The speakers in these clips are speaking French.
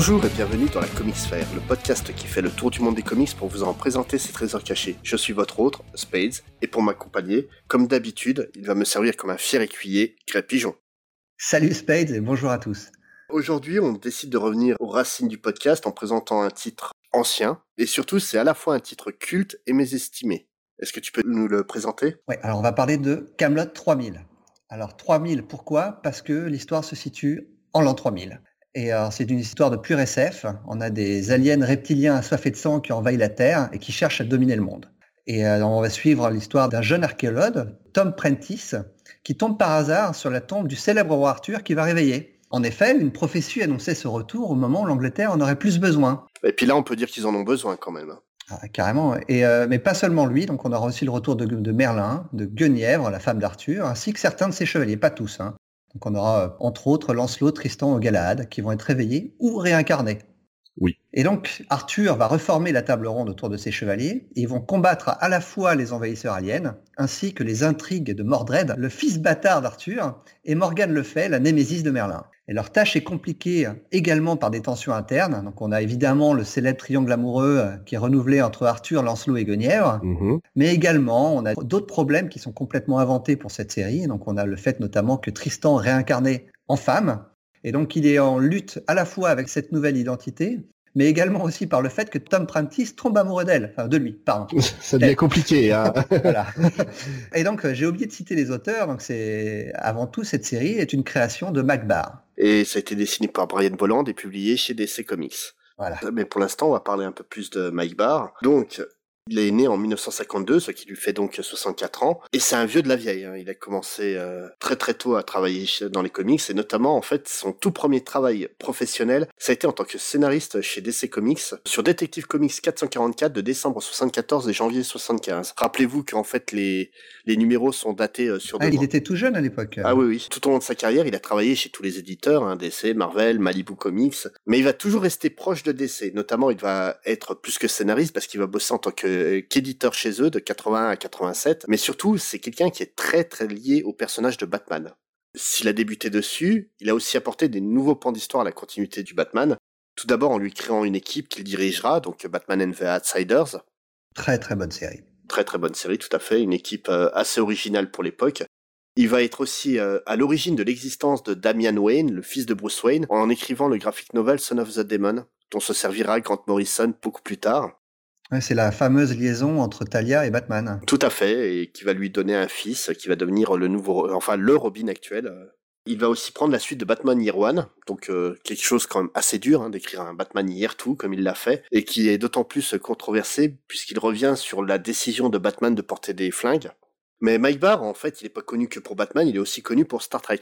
Bonjour et bienvenue dans la Comics Fair, le podcast qui fait le tour du monde des comics pour vous en présenter ses trésors cachés. Je suis votre autre, Spades, et pour m'accompagner, comme d'habitude, il va me servir comme un fier écuyer, Greg Pigeon. Salut Spades et bonjour à tous. Aujourd'hui, on décide de revenir aux racines du podcast en présentant un titre ancien, et surtout c'est à la fois un titre culte et mésestimé. Est-ce que tu peux nous le présenter? Oui, alors on va parler de Camelot 3000. Alors 3000, pourquoi? Parce que l'histoire se situe en l'an 3000. Et c'est une histoire de pure SF. On a des aliens reptiliens assoiffés de sang qui envahissent la Terre et qui cherchent à dominer le monde. Et euh, on va suivre l'histoire d'un jeune archéologue, Tom Prentice, qui tombe par hasard sur la tombe du célèbre roi Arthur qui va réveiller. En effet, une prophétie annonçait ce retour au moment où l'Angleterre en aurait plus besoin. Et puis là, on peut dire qu'ils en ont besoin quand même. Ah, carrément. Et, euh, mais pas seulement lui. Donc, on aura aussi le retour de, Merlin, de Guenièvre, la femme d'Arthur, ainsi que certains de ses chevaliers, pas tous. Hein. Donc, on aura euh, entre autres Lancelot, Tristan ou Galahad qui vont être réveillés ou réincarnés. Oui. Et donc, Arthur va reformer la table ronde autour de ses chevaliers et ils vont combattre à la fois les envahisseurs aliens ainsi que les intrigues de Mordred, le fils bâtard d'Arthur, et Morgane le fait, la némésis de Merlin. Et leur tâche est compliquée également par des tensions internes. Donc, on a évidemment le célèbre triangle amoureux euh, qui est renouvelé entre Arthur, Lancelot et Guenièvre. Mm-hmm. Mais également, on a d'autres problèmes qui sont complètement inventés pour cette série. Donc, on a le fait notamment que Tristan réincarné en femme et donc, il est en lutte à la fois avec cette nouvelle identité, mais également aussi par le fait que Tom Prentice tombe amoureux d'elle, enfin de lui, pardon. Ça devient compliqué. Hein voilà. Et donc, euh, j'ai oublié de citer les auteurs. Donc, c'est avant tout cette série est une création de Mac Et ça a été dessiné par Brian Bolland et publié chez DC Comics. Voilà. Mais pour l'instant, on va parler un peu plus de Mike Barr. Donc, il est né en 1952, ce qui lui fait donc 64 ans, et c'est un vieux de la vieille. Hein. Il a commencé euh, très très tôt à travailler dans les comics, et notamment en fait son tout premier travail professionnel, ça a été en tant que scénariste chez DC Comics sur Detective Comics 444 de décembre 74 et janvier 75. Rappelez-vous qu'en fait les les numéros sont datés euh, sur. Ah, il était tout jeune à l'époque. Ah oui oui. Tout au long de sa carrière, il a travaillé chez tous les éditeurs, hein, DC, Marvel, Malibu Comics, mais il va toujours rester proche de DC. Notamment, il va être plus que scénariste parce qu'il va bosser en tant que euh, qu'éditeur chez eux de 81 à 87, mais surtout c'est quelqu'un qui est très très lié au personnage de Batman. S'il a débuté dessus, il a aussi apporté des nouveaux pans d'histoire à la continuité du Batman. Tout d'abord en lui créant une équipe qu'il dirigera, donc Batman and the Outsiders. Très très bonne série. Très très bonne série, tout à fait, une équipe euh, assez originale pour l'époque. Il va être aussi euh, à l'origine de l'existence de Damian Wayne, le fils de Bruce Wayne, en écrivant le graphic novel Son of the Demon, dont se servira Grant Morrison beaucoup plus tard c'est la fameuse liaison entre Talia et Batman. Tout à fait, et qui va lui donner un fils qui va devenir le nouveau, enfin le Robin actuel. Il va aussi prendre la suite de Batman Year One, donc euh, quelque chose quand même assez dur hein, d'écrire un Batman Year Two comme il l'a fait, et qui est d'autant plus controversé puisqu'il revient sur la décision de Batman de porter des flingues. Mais Mike Barr, en fait, il n'est pas connu que pour Batman, il est aussi connu pour Star Trek.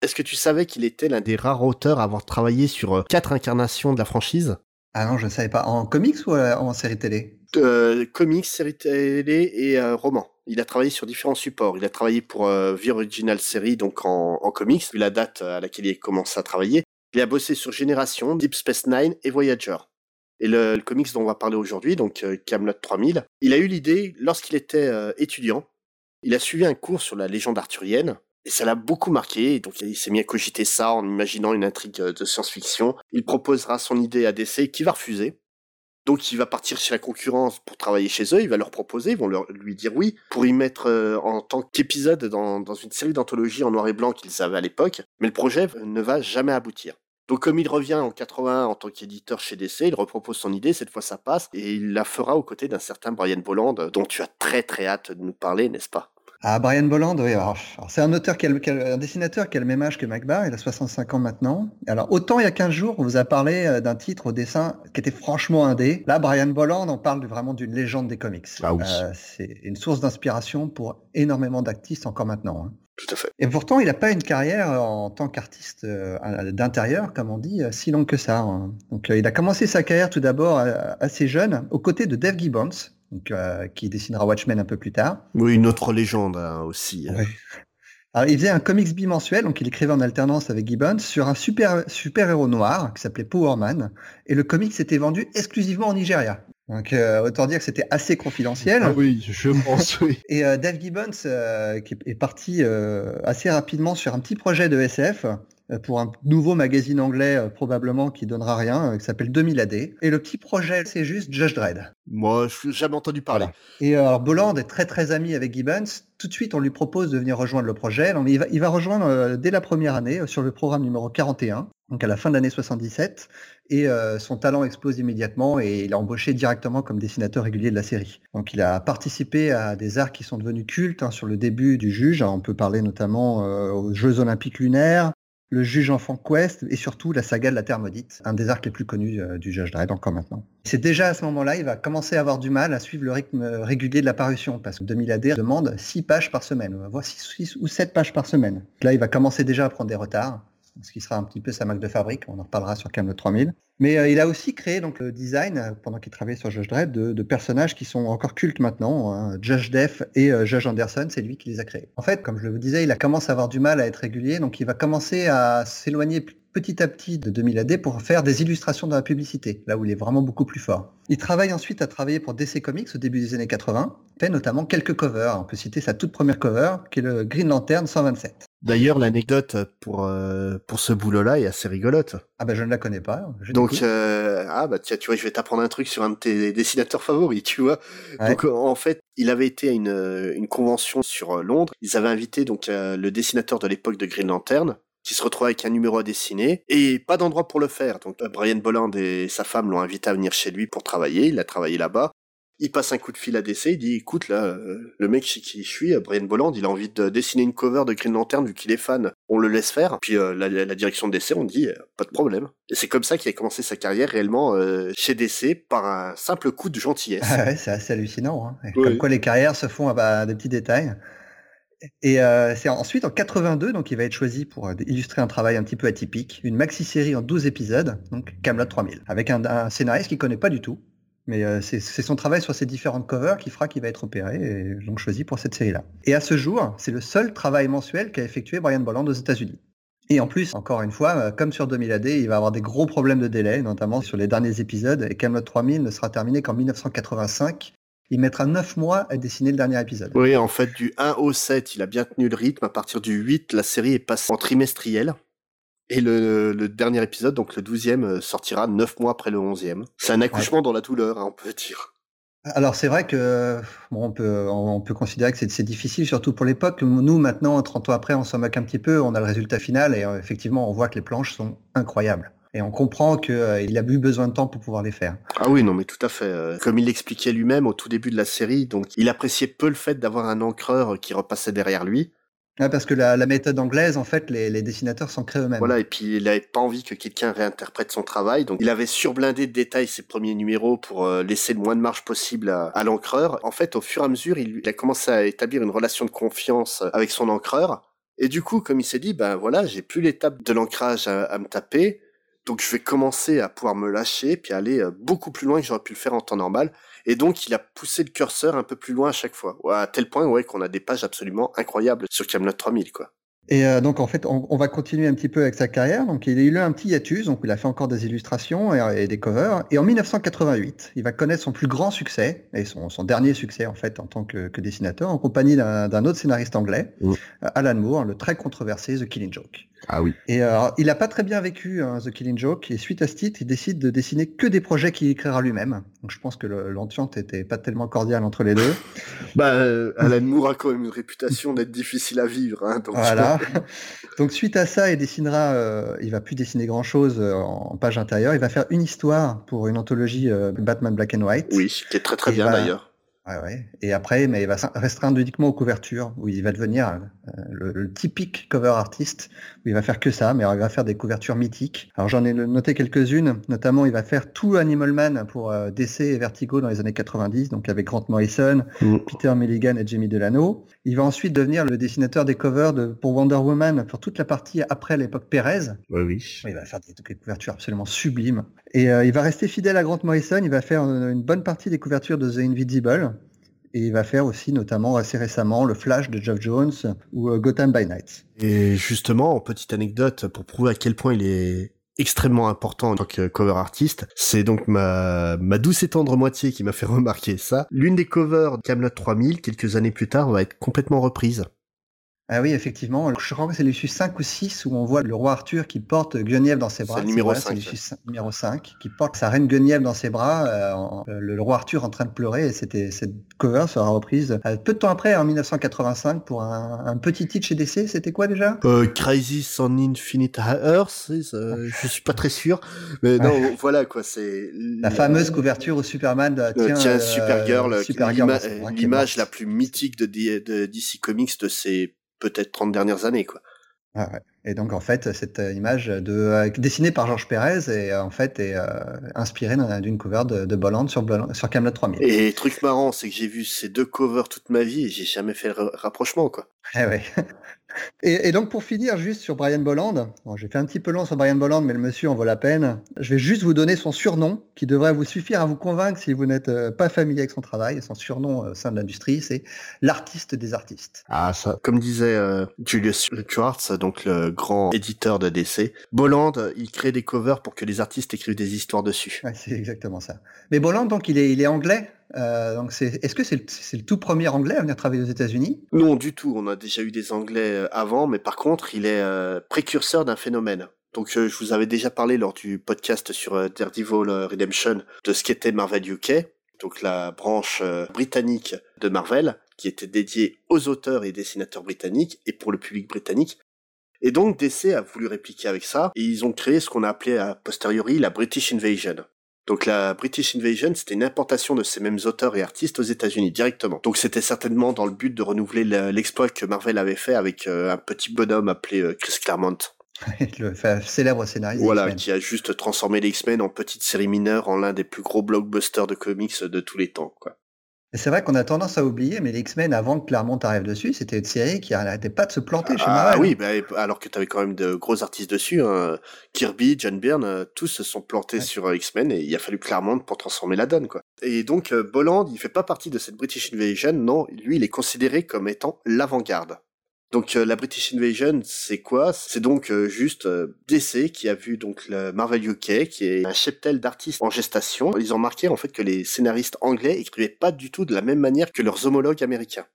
Est-ce que tu savais qu'il était l'un des rares auteurs à avoir travaillé sur euh, quatre incarnations de la franchise? Ah non, je ne savais pas. En comics ou euh, en série télé? Euh, Comics, série télé et euh, roman. Il a travaillé sur différents supports. Il a travaillé pour euh, The Original Series, donc en, comics, vu la date à laquelle il a commencé à travailler. Il a bossé sur Génération, Deep Space Nine et Voyager. Et le, le comics dont on va parler aujourd'hui, donc Camelot 3000, il a eu l'idée lorsqu'il était étudiant. Il a suivi un cours sur la légende arthurienne et ça l'a beaucoup marqué, donc il s'est mis à cogiter ça en imaginant une intrigue euh, de science-fiction. Il proposera son idée à DC qui va refuser. Donc il va partir chez la concurrence pour travailler chez eux, il va leur proposer, ils vont leur, lui dire oui, pour y mettre euh, en tant qu'épisode dans, dans une série d'anthologies en noir et blanc qu'ils avaient à l'époque, mais le projet ne va jamais aboutir. Donc comme il revient en 80 en tant qu'éditeur chez DC, il repropose son idée, cette fois ça passe, et il la fera aux côtés d'un certain Brian Bolland, dont tu as très très hâte de nous parler, n'est-ce pas? Ah, Brian Bolland, oui. c'est un auteur, qui a, un dessinateur qui a le même âge que MacBar, il a 65 ans maintenant. Alors, autant il y a 15 jours, on vous a parlé euh, d'un titre au dessin qui était franchement indé. Là, Brian Bolland, on parle vraiment d'une légende des comics. Ah oui. Euh, c'est une source d'inspiration pour énormément d'actistes encore maintenant. Hein. Tout à fait. Et pourtant, il n'a pas une carrière en tant qu'artiste euh, d'intérieur, comme on dit, si longue que ça. Hein. Donc, il a commencé sa carrière tout d'abord assez jeune, aux côtés de Dave Gibbons, donc, euh, qui dessinera Watchmen un peu plus tard. Oui, une autre légende hein, aussi. Hein. Alors, il faisait un comics bimensuel, donc il écrivait en alternance avec Gibbons sur un super, super héros noir qui s'appelait Power Man, et le comics s'était vendu exclusivement en Nigeria. Donc euh, autant dire que c'était assez confidentiel. Ah oui, je pense, oui. Et euh, Dave Gibbons, qui est parti assez rapidement sur un petit projet de SF, pour un nouveau magazine anglais probablement qui donnera rien, qui s'appelle 2000 AD. Et le petit projet, c'est juste Judge Dredd. Moi, je n'ai jamais entendu parler. Et alors, Bolland est très très ami avec Gibbons. Tout de suite, on lui propose de venir rejoindre le projet. il, va, il va rejoindre dès la première année sur le programme numéro 41 donc à la fin de l'année 77, et euh, son talent explose immédiatement et il est embauché directement comme dessinateur régulier de la série. Donc il a participé à des arcs qui sont devenus cultes hein, sur le début du juge. on peut parler notamment euh, aux Jeux Olympiques lunaires, le juge enfant Quest et surtout la saga de la Terre maudite, un des arcs les plus connus euh, du Judge Dredd encore maintenant. C'est déjà à ce moment-là, il va commencer à avoir du mal à suivre le rythme régulier de la parution parce que 2000 AD demande 6 pages par semaine, on va voir 6 ou 7 pages par semaine. Là, il va commencer déjà à prendre des retards ce qui sera un petit peu sa marque de fabrique. On en reparlera sur Camelot 3000. Mais euh, il a aussi créé donc le design euh, pendant qu'il travaillait sur Judge Dredd de, personnages qui sont encore cultes maintenant. Hein. Judge Def et euh, Judge Anderson, c'est lui qui les a créés. En fait, comme je vous disais, il a commencé à avoir du mal à être régulier, donc il va commencer à s'éloigner petit à petit de 2000 AD pour faire des illustrations dans la publicité, là où il est vraiment beaucoup plus fort. Il travaille ensuite à travailler pour DC Comics au début des années 80, fait notamment quelques covers. On peut citer sa toute première cover, qui est le Green Lantern 127. D'ailleurs, l'anecdote pour euh, pour ce boulot-là est assez rigolote. Ah bah je ne la connais pas. Donc euh, ah bah tiens, tu vois, je vais t'apprendre un truc sur un de tes dessinateurs favoris, tu vois. Donc en fait, il avait été à une une convention sur Londres. Ils avaient invité donc le dessinateur de l'époque de Green Lantern, qui se retrouve avec un numéro à dessiner et pas d'endroit pour le faire. Donc Brian Bolland et sa femme l'ont invité à venir chez lui pour travailler. Il a travaillé là-bas il passe un coup de fil à DC, il dit écoute là, euh, le mec chez qui je suis, euh, Brian Bolland, il a envie de dessiner une cover de Green Lantern vu qu'il est fan, on le laisse faire. Puis euh, la, direction de DC, on dit pas de problème. Et c'est comme ça qu'il a commencé sa carrière réellement chez DC par un simple coup de gentillesse. Ah ouais, c'est assez hallucinant. Hein. Comme quoi les carrières se font à des petits détails. Et c'est ensuite en 82, donc il va être choisi pour illustrer un travail un petit peu atypique, une maxi-série en 12 épisodes, donc Camelot 3000, avec un, un scénariste qu'il connaît pas du tout, mais euh, c'est son travail sur ces différentes covers qui fera qu'il va être opéré et donc choisi pour cette série-là. Et à ce jour, c'est le seul travail mensuel qu'a effectué Brian Bolland aux États-Unis. Et en plus, encore une fois, euh, comme sur 2000 AD, il va avoir des gros problèmes de délai, notamment sur les derniers épisodes. Et Camelot 3000 ne sera terminé qu'en 1985. Il mettra 9 mois à dessiner le dernier épisode. Oui, en fait, du 1 au 7, il a bien tenu le rythme. À partir du 8, la série est passée en trimestriel. Et le, dernier épisode, donc le douzième, euh, sortira neuf mois après le onzième. C'est un accouchement dans la douleur, hein, on peut dire. Alors c'est vrai que bon, on peut on peut considérer que c'est difficile, surtout pour l'époque. Nous maintenant, 30 ans après, on s'en moque un petit peu, on a le résultat final et euh, effectivement, on voit que les planches sont incroyables. Et on comprend qu'il euh, a eu besoin de temps pour pouvoir les faire. Ah oui, non, mais tout à fait. Comme il l'expliquait lui-même au tout début de la série, donc il appréciait peu le fait d'avoir un encreur qui repassait derrière lui. Ah, parce que la, méthode anglaise, en fait, les, dessinateurs s'en créent eux-mêmes. Voilà, et puis il n'avait pas envie que quelqu'un réinterprète son travail, donc il avait surblindé de détails ses premiers numéros pour euh, laisser le moins de marge possible à, l'encreur. En fait, au fur et à mesure, il, a commencé à établir une relation de confiance avec son encreur. Et du coup, comme il s'est dit, ben voilà, j'ai plus l'étape de l'ancrage à, me taper, donc je vais commencer à pouvoir me lâcher, puis aller euh, beaucoup plus loin que j'aurais pu le faire en temps normal. Et donc, il a poussé le curseur un peu plus loin à chaque fois. à tel point, ouais, qu'on a des pages absolument incroyables sur Camelot 3000, quoi. Et euh, donc en fait, on, va continuer un petit peu avec sa carrière. Donc il a eu un petit hiatus, donc il a fait encore des illustrations et, des covers. Et en 1988, il va connaître son plus grand succès et son, dernier succès en fait en tant que, dessinateur, en compagnie d'un autre scénariste anglais, mmh. Alan Moore, le très controversé The Killing Joke. Ah oui. Et euh, il n'a pas très bien vécu hein, The Killing Joke. Et suite à ce titre, il décide de dessiner que des projets qu'il écrira lui-même. Donc je pense que l'entente était pas tellement cordiale entre les deux. bah, euh, Alan Moore a quand même une réputation d'être difficile à vivre. Hein, donc voilà. donc suite à ça, il dessinera. Euh, il va plus dessiner grand chose en page intérieure. Il va faire une histoire pour une anthologie Batman Black and White. Oui, qui est très très bien d'ailleurs. Et après, mais il va restreindre uniquement aux couvertures, où il va devenir euh, le, typique cover artiste, où il va faire que ça, mais il va faire des couvertures mythiques. Alors j'en ai noté quelques-unes, notamment il va faire tout Animal Man pour euh, DC et Vertigo dans les années 90, donc avec Grant Morrison, mm. Peter Milligan et Jamie Delano. Il va ensuite devenir le dessinateur des covers de, pour Wonder Woman pour toute la partie après l'époque Perez. Oui, oui. Il va faire des, couvertures absolument sublimes. Et euh, il va rester fidèle à Grant Morrison, il va faire une bonne partie des couvertures de The Invisible. Et il va faire aussi, notamment assez récemment, le Flash de Geoff Jones ou euh, Gotham by Night. Et justement, petite anecdote pour prouver à quel point il est extrêmement important en tant que cover artiste. C'est donc ma, ma douce et tendre moitié qui m'a fait remarquer ça. L'une des covers de Camelot 3000, quelques années plus tard, va être complètement reprise. Ah oui, effectivement. Je crois que c'est l'issue 5 ou 6 où on voit le roi Arthur qui porte Guenièvre dans ses bras. C'est le numéro vrai, 5, l'issue numéro 5, qui porte sa reine Guenièvre dans ses bras, euh, en- le, roi Arthur en train de pleurer. Et c'était cette cover sera reprise euh, peu de temps après, en 1985, pour un, un petit titre chez DC. C'était quoi déjà? Euh, Crisis on Infinite Earth, euh, je suis pas très sûr, mais non, voilà quoi, c'est La fameuse couverture où Superman euh, Euh, tient, tiens, euh, Supergirl, Supergirl l'image la plus mythique de, de DC Comics de ces peut-être 30 dernières années, quoi. Ah ouais. Et donc en fait, cette euh, image de, euh, dessinée par Georges Pérez et euh, en fait est euh, inspirée d'un- d'une cover de, de Bolland sur, Bolland- sur Camelot 3000. Et truc marrant, c'est que j'ai vu ces deux covers toute ma vie et j'ai jamais fait le ra- rapprochement, quoi. Eh ouais. Et, et donc pour finir juste sur Brian Bolland, bon, j'ai fait un petit peu long sur Brian Bolland, mais le monsieur en vaut la peine. Je vais juste vous donner son surnom, qui devrait vous suffire à vous convaincre si vous n'êtes euh, pas familier avec son travail. Son surnom euh, au sein de l'industrie, c'est l'artiste des artistes. Ah, ça. Comme disait euh, Julius Schwartz, donc le grand éditeur de DC, Bolland, il crée des covers pour que les artistes écrivent des histoires dessus. Ouais, c'est exactement ça. Mais Bolland, donc il est, il est anglais? Euh, donc est-ce que c'est le, tout premier anglais à venir travailler aux États-Unis? Non, du tout. On a déjà eu des Anglais euh, avant, mais par contre, il est euh, précurseur d'un phénomène. Donc, je vous avais déjà parlé lors du podcast sur Daredevil Redemption de ce qu'était Marvel UK, donc la branche britannique de Marvel, qui était dédiée aux auteurs et dessinateurs britanniques et pour le public britannique. Et donc, DC a voulu répliquer avec ça, et ils ont créé ce qu'on a appelé a posteriori la British Invasion. Donc la British Invasion, c'était une importation de ces mêmes auteurs et artistes aux États-Unis directement. Donc c'était certainement dans le but de renouveler le- l'exploit que Marvel avait fait avec euh, un petit bonhomme appelé euh, Chris Claremont. Le célèbre scénariste. Voilà, qui a juste transformé les X-Men en petite série mineure en l'un des plus gros blockbusters de comics de tous les temps. Quoi. C'est vrai qu'on a tendance à oublier, mais les X-Men, avant que Claremont arrive dessus, c'était une série qui n'arrêtait pas de se planter chez Ah Marvel. oui, bah, alors que tu avais quand même de gros artistes dessus, hein. Kirby, John Byrne, euh, tous se sont plantés Ouais. sur euh, X-Men et il a fallu Claremont pour transformer la donne. quoi. Et donc euh, Bolland, il fait pas partie de cette British Invasion, non, lui il est considéré comme étant l'avant-garde. Donc euh, la British Invasion, c'est quoi? C'est donc euh, juste euh, DC qui a vu donc le Marvel UK, qui est un cheptel d'artistes en gestation. Ils ont remarqué en fait que les scénaristes anglais écrivaient pas du tout de la même manière que leurs homologues américains.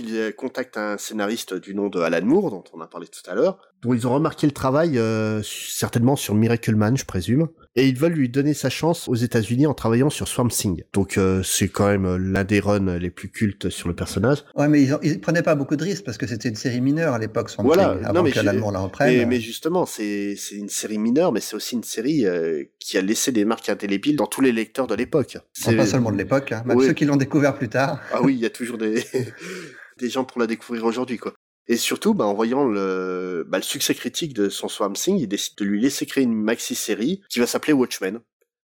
Ils euh, contactent un scénariste du nom de Alan Moore, dont on a parlé tout à l'heure, dont ils ont remarqué le travail euh, certainement sur Miracle Man, je présume, et ils veulent lui donner sa chance aux États-Unis en travaillant sur Swamp Thing. Donc euh, c'est quand même euh, l'un des runs les plus cultes sur le personnage. Ouais, mais ils, ont- ils prenaient pas beaucoup de risques parce que c'était une série mineure à l'époque, Swamp Voilà, Thing, non, avant mais que Moore la reprenne. Mais, mais justement, c'est une série mineure, mais c'est aussi une série euh, qui a laissé des marques indélébiles dans tous les lecteurs de l'époque. C'est pas seulement de l'époque, hein, même Oui. ceux qui l'ont découvert plus tard. Ah oui, il y a toujours des, des gens pour la découvrir aujourd'hui, quoi. Et surtout, bah, en voyant le, bah, le succès critique de son Swamp Thing, il décide de lui laisser créer une maxi-série qui va s'appeler Watchmen,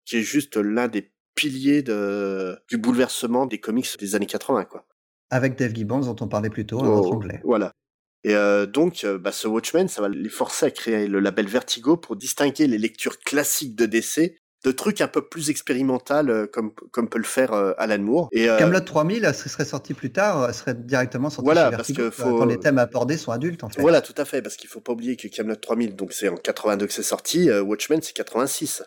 qui est juste l'un des piliers de, du bouleversement des comics des années 80, quoi. Avec Dave Gibbons, dont on parlait plus tôt, un autre Oh, anglais. Voilà. Et euh, donc, euh, bah, ce Watchmen, ça va les forcer à créer le label Vertigo pour distinguer les lectures classiques de DC de trucs un peu plus expérimental euh, comme comme peut le faire euh, Alan Moore. Et euh, Camelot 3000, ce serait sorti plus tard, euh, serait directement sorti Voilà, chez parce Vertigo, que faut- quand les thèmes abordés sont adultes, en fait. Voilà, tout à fait, parce qu'il faut pas oublier que Camelot 3000, donc c'est en 82 que c'est sorti, euh, Watchmen c'est 86.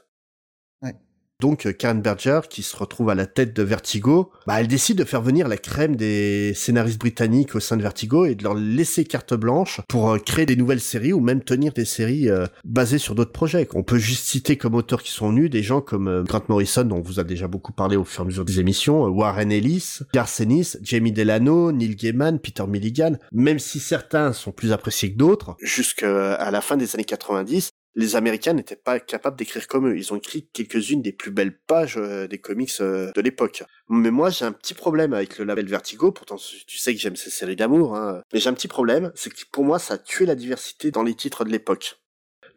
Ouais. Donc euh, Karen Berger, qui se retrouve à la tête de Vertigo, bah, elle décide de faire venir la crème des scénaristes britanniques au sein de Vertigo et de leur laisser carte blanche pour euh, créer des nouvelles séries ou même tenir des séries euh, basées sur d'autres projets. On peut juste citer comme auteurs qui sont venus des gens comme Grant Morrison, dont on vous a déjà beaucoup parlé au fur et à mesure des émissions, Warren Ellis, Garth Ennis, Jamie Delano, Neil Gaiman, Peter Milligan, même si certains sont plus appréciés que d'autres, jusqu'à la fin des années 90, les Américains n'étaient pas capables d'écrire comme eux. Ils ont écrit quelques-unes des plus belles pages euh, des comics euh, de l'époque. Mais moi, j'ai un petit problème avec le label Vertigo. Pourtant, tu sais que j'aime ces séries d'amour. Hein. Mais j'ai un petit problème, c'est que pour moi, ça a tué la diversité dans les titres de l'époque.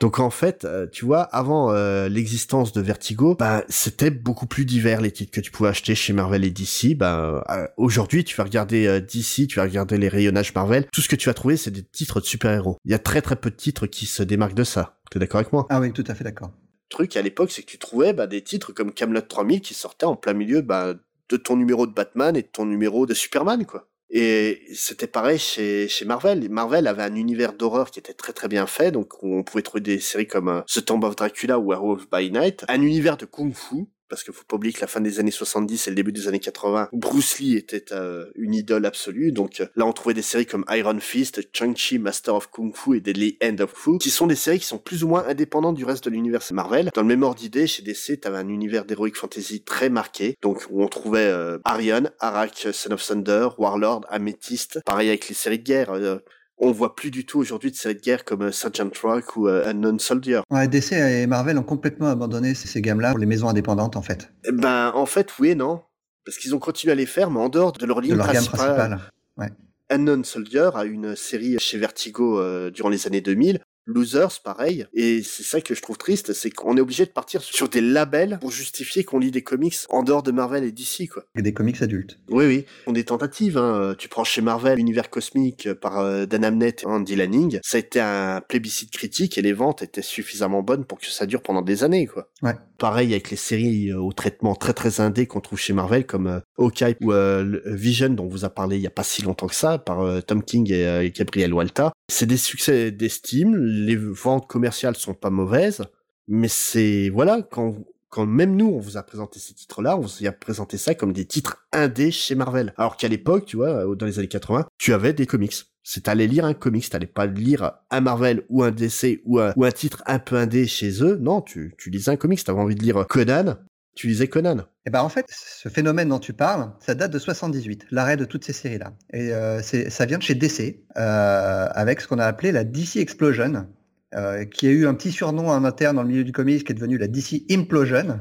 Donc en fait, euh, tu vois, avant l'existence de Vertigo, ben c'était beaucoup plus divers les titres que tu pouvais acheter chez Marvel et DC. Ben aujourd'hui, tu vas regarder DC, tu vas regarder les rayonnages Marvel, tout ce que tu vas trouver, c'est des titres de super-héros. Il y a très très peu de titres qui se démarquent de ça. T'es d'accord avec moi? Ah oui, tout à fait d'accord. Le truc à l'époque, c'est que tu trouvais bah, des titres comme Camelot 3000 qui sortaient en plein milieu bah, de ton numéro de Batman et de ton numéro de Superman, quoi. Et c'était pareil chez, chez Marvel. Marvel avait un univers d'horreur qui était très très bien fait, donc on pouvait trouver des séries comme euh, The Tomb of Dracula ou Werewolf by Night, un univers de kung-fu parce qu'il faut pas oublier que la fin des années 70 et le début des années 80, Bruce Lee était euh, une idole absolue. Donc euh, là, on trouvait des séries comme Iron Fist, Chang-Chi, Master of Kung Fu et Deadly End of Fu, qui sont des séries qui sont plus ou moins indépendantes du reste de l'univers Marvel. Dans le même ordre d'idée, chez DC, t'avais un univers d'heroic fantasy très marqué, donc où on trouvait euh, Arion, Arak, Son of Thunder, Warlord, Amethyst, pareil avec les séries de guerre. Euh, on voit plus du tout aujourd'hui de séries de guerre comme Sergeant Rock ou Unknown Soldier. Ouais, DC et Marvel ont complètement abandonné ces, gammes-là pour les maisons indépendantes en fait. Eh ben en fait oui et non parce qu'ils ont continué à les faire, mais en dehors de leur ligne de leur gamme principale. principale. Ouais. Unknown Soldier a une série chez Vertigo euh, durant les années 2000. Losers, pareil. Et c'est ça que je trouve triste, c'est qu'on est obligé de partir sur des labels pour justifier qu'on lit des comics en dehors de Marvel et DC, quoi. Et des comics adultes. Oui, oui. On des tentatives, hein. Tu prends chez Marvel l'univers cosmique par euh, Dan Abnett et Andy Lanning. Ça a été un plébiscite critique et les ventes étaient suffisamment bonnes pour que ça dure pendant des années, quoi. Ouais. Pareil avec les séries euh, au traitement très très indé qu'on trouve chez Marvel comme euh, Hawkeye ou euh, Vision dont on vous a parlé il y a pas si longtemps que ça par euh, Tom King et euh, Gabriel Walta. C'est des succès d'estime, les ventes commerciales sont pas mauvaises, mais c'est voilà quand quand même nous on vous a présenté ces titres-là, on vous a présenté ça comme des titres indés chez Marvel. Alors qu'à l'époque, tu vois, dans les années 80, tu avais des comics. C'est t'allais lire un comics, t'allais pas lire un Marvel ou un DC ou un, ou un titre un peu indé chez eux. Non, tu, tu lisais un comics, t'avais envie de lire Conan, tu lisais Conan. Et ben en fait, ce phénomène dont tu parles, ça date de 78, l'arrêt de toutes ces séries-là. Et euh, ça vient de chez DC, euh, avec ce qu'on a appelé la DC Explosion, euh, qui a eu un petit surnom en interne dans le milieu du comics, qui est devenu la DC Implosion.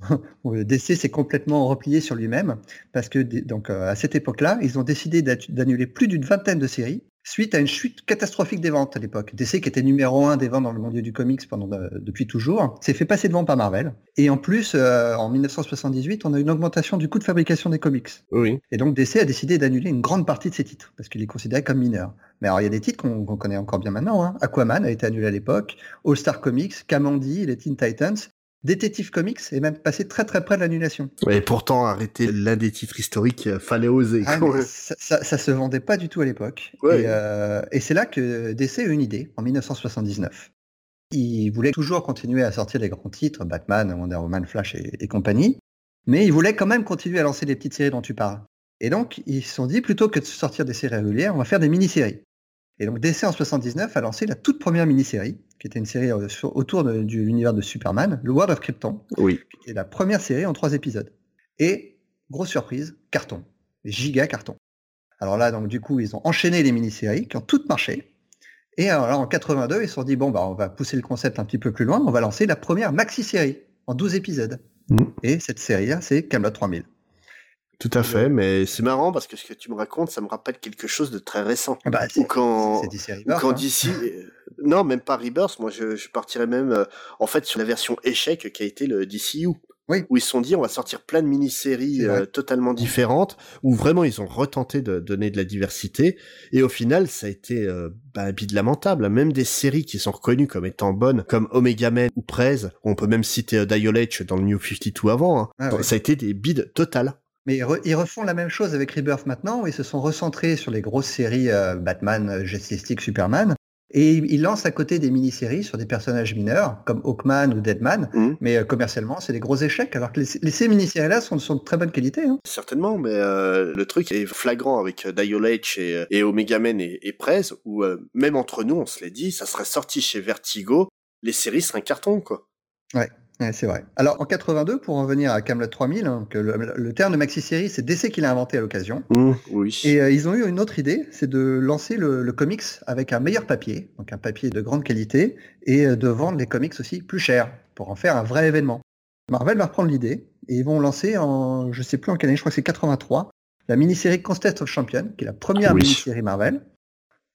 DC s'est complètement replié sur lui-même, parce que donc à cette époque-là, ils ont décidé d'annuler plus d'une vingtaine de séries suite à une chute catastrophique des ventes à l'époque. DC, qui était numéro un des ventes dans le monde du comics pendant euh, depuis toujours, s'est fait passer devant par Marvel. Et en plus, euh, en 1978, on a une augmentation du coût de fabrication des comics. Oui. Et donc DC a décidé d'annuler une grande partie de ses titres, parce qu'il est considéré comme mineur. Mais alors il y a des titres qu'on connaît encore bien maintenant. Hein. Aquaman a été annulé à l'époque, All Star Comics, Kamandi, les Teen Titans, Détective Comics est même passé très très près de l'annulation. Et pourtant, arrêter l'un des titres historiques, euh, fallait oser. Ah, ça, ça, ça se vendait pas du tout à l'époque. Ouais. Et, euh, et c'est là que DC a eu une idée, en 1979. Il voulait toujours continuer à sortir les grands titres, Batman, Wonder Woman, Flash et, et compagnie, mais il voulait quand même continuer à lancer les petites séries dont tu parles. Et donc, ils se sont dit, plutôt que de sortir des séries régulières, on va faire des mini-séries. Et donc, DC en 79 a lancé la toute première mini-série, qui était une série autour de- de l'univers de Superman, le World of Krypton, Oui. qui est la première série en trois épisodes. Et, grosse surprise, carton. Giga carton. Alors là, donc du coup, ils ont enchaîné les mini-séries qui ont toutes marché. Et alors là, en 82, ils se sont dit, bon, bah, on va pousser le concept un petit peu plus loin, on va lancer la première maxi-série en 12 épisodes. Mhm. Et cette série-là, c'est Camelot 3000. Tout à fait, mais c'est marrant parce que ce que tu me racontes, ça me rappelle quelque chose de très récent. Ah Bah, Ou quand, DC ou Rebirth, quand hein. d'ici, non, même pas Rebirth, moi je, je partirais même, euh, en fait, sur la version échec qui a été le DCU. Oui. Où ils se sont dit, on va sortir plein de mini-séries euh, totalement différentes, où vraiment ils ont retenté de donner de la diversité, et au final, ça a été euh, bah, un bide lamentable. Même des séries qui sont reconnues comme étant bonnes, comme Omega Man ou Prez, on peut même citer euh, Dial H dans le New 52 avant, hein. Ah ouais. ça a été des bides totales. Mais ils, re- ils refont la même chose avec Rebirth maintenant, où ils se sont recentrés sur les grosses séries euh, Batman, euh, Justice League, Superman. Et ils lancent à côté des mini-séries sur des personnages mineurs, comme Hawkman ou Deadman. Mhm. Mais euh, commercialement, c'est des gros échecs, alors que les, les- ces mini-séries-là sont, sont de très bonne qualité. Hein. Certainement, mais euh, le truc est flagrant avec euh, Dial H et, et Omega Man et, et Prez, où même entre nous, on se l'est dit, ça serait sorti chez Vertigo, les séries seraient un carton, quoi. Ouais, c'est vrai. Alors en 82, pour en revenir à Camelot 3000, hein, que le, le terme de maxi-série, c'est DC qui l'a inventé à l'occasion. oui. Et euh, ils ont eu une autre idée, c'est de lancer le, le comics avec un meilleur papier, donc un papier de grande qualité, et euh, de vendre les comics aussi plus cher, pour en faire un vrai événement. Marvel va reprendre l'idée, et ils vont lancer en, je sais plus en quelle année, je crois que c'est 83, la mini-série Contest of Champions, qui est la première Oui. mini-série Marvel.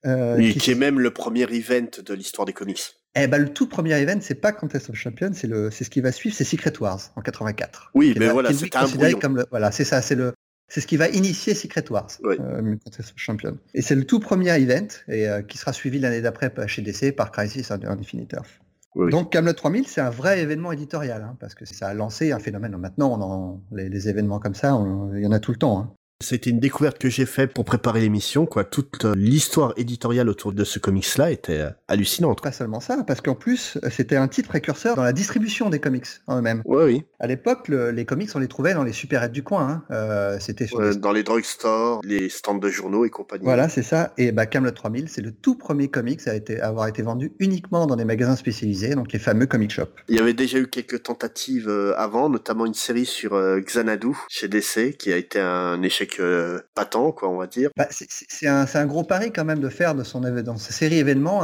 euh, Et qui qui est même le premier event de l'histoire des comics. Eh ben, le tout premier event, c'est pas Contest of Champions, c'est le, c'est ce qui va suivre, c'est Secret Wars en 84. Oui, mais voilà, qui est c'était un brouillon. comme le, voilà, c'est ça, c'est le, c'est ce qui va initier Secret Wars, Oui. euh, Contest of Champions. Et c'est le tout premier event et euh, qui sera suivi l'année d'après chez DC par Crisis on Infinite Earth. Oui. Donc Camelot 3000, c'est un vrai événement éditorial hein, parce que ça a lancé un phénomène. Maintenant, on en, les, les événements comme ça, on- il y en a tout le temps. hein. C'était une découverte que j'ai faite pour préparer l'émission, quoi. Toute euh, l'histoire éditoriale autour de ce comics-là était euh, hallucinante. Pas seulement ça, parce qu'en plus, euh, c'était un titre précurseur dans la distribution des comics en eux-mêmes. Oui, oui. À l'époque, les comics, on les trouvait dans les supérettes du coin. Hein. c'était dans les drugstores, les stands de journaux et compagnie. Voilà, c'est ça. Et bah, Camelot 3000, c'est le tout premier comics à, été, avoir été vendu uniquement dans des magasins spécialisés, donc les fameux comic shops. Il y avait déjà eu quelques tentatives avant, notamment une série sur Xanadu chez DC, qui a été un échec euh, patent, quoi, on va dire. Bah, c'est un, un, gros pari quand même de faire de son dans sa série événement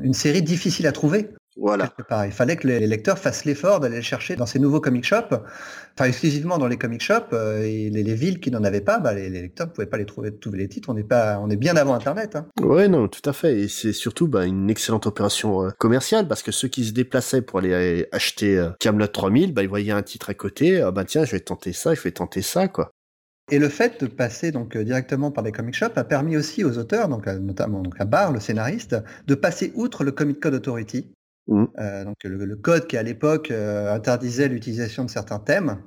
une série difficile à trouver. Voilà. Il fallait que les lecteurs fassent l'effort d'aller le chercher dans ces nouveaux comic shops, enfin exclusivement dans les comic shops, euh, et les, villes qui n'en avaient pas, bah, les, lecteurs ne pouvaient pas les trouver tous les titres. On est pas, on est bien avant Internet. Hein. Ouais, non, tout à fait. Et c'est surtout bah, une excellente opération euh, commerciale parce que ceux qui se déplaçaient pour aller acheter Camelot 3000, bah, ils voyaient un titre à côté. Ah, bah tiens, je vais tenter ça, je vais tenter ça, quoi. Et le fait de passer donc euh, directement par les comic shops a permis aussi aux auteurs, donc notamment donc à Barr, le scénariste, de passer outre le Comic Code Authority, mmh. euh, donc le, code qui à l'époque euh, interdisait l'utilisation de certains thèmes,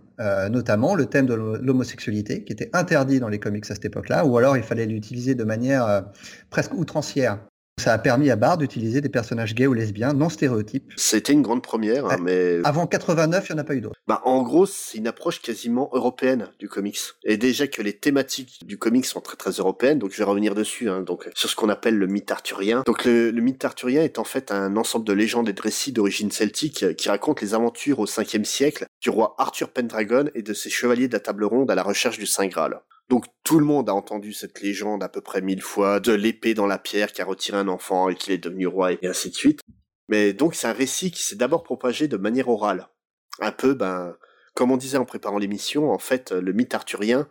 notamment le thème de l'homosexualité, qui était interdit dans les comics à cette époque-là, ou alors il fallait l'utiliser de manière presque outrancière. Ça a permis à Bard d'utiliser des personnages gays ou lesbiens non stéréotypes. C'était une grande première, hein, mais... Avant 89, il n'y en a pas eu d'autres. Bah, en gros, c'est une approche quasiment européenne du comics. Et déjà que les thématiques du comics sont très très européennes, donc je vais revenir dessus, hein, donc sur ce qu'on appelle le mythe arthurien. Donc le, mythe arthurien est en fait un ensemble de légendes et de récits d'origine celtique qui racontent les aventures au 5e siècle du roi Arthur Pendragon et de ses chevaliers de la table ronde à la recherche du Saint Graal. Donc tout le monde a entendu cette légende à peu près mille fois, de l'épée dans la pierre qui a retiré un enfant et qu'il est devenu roi et ainsi de suite. Mais donc c'est un récit qui s'est d'abord propagé de manière orale. Un peu, ben, comme on disait en préparant l'émission, en fait, le mythe arthurien,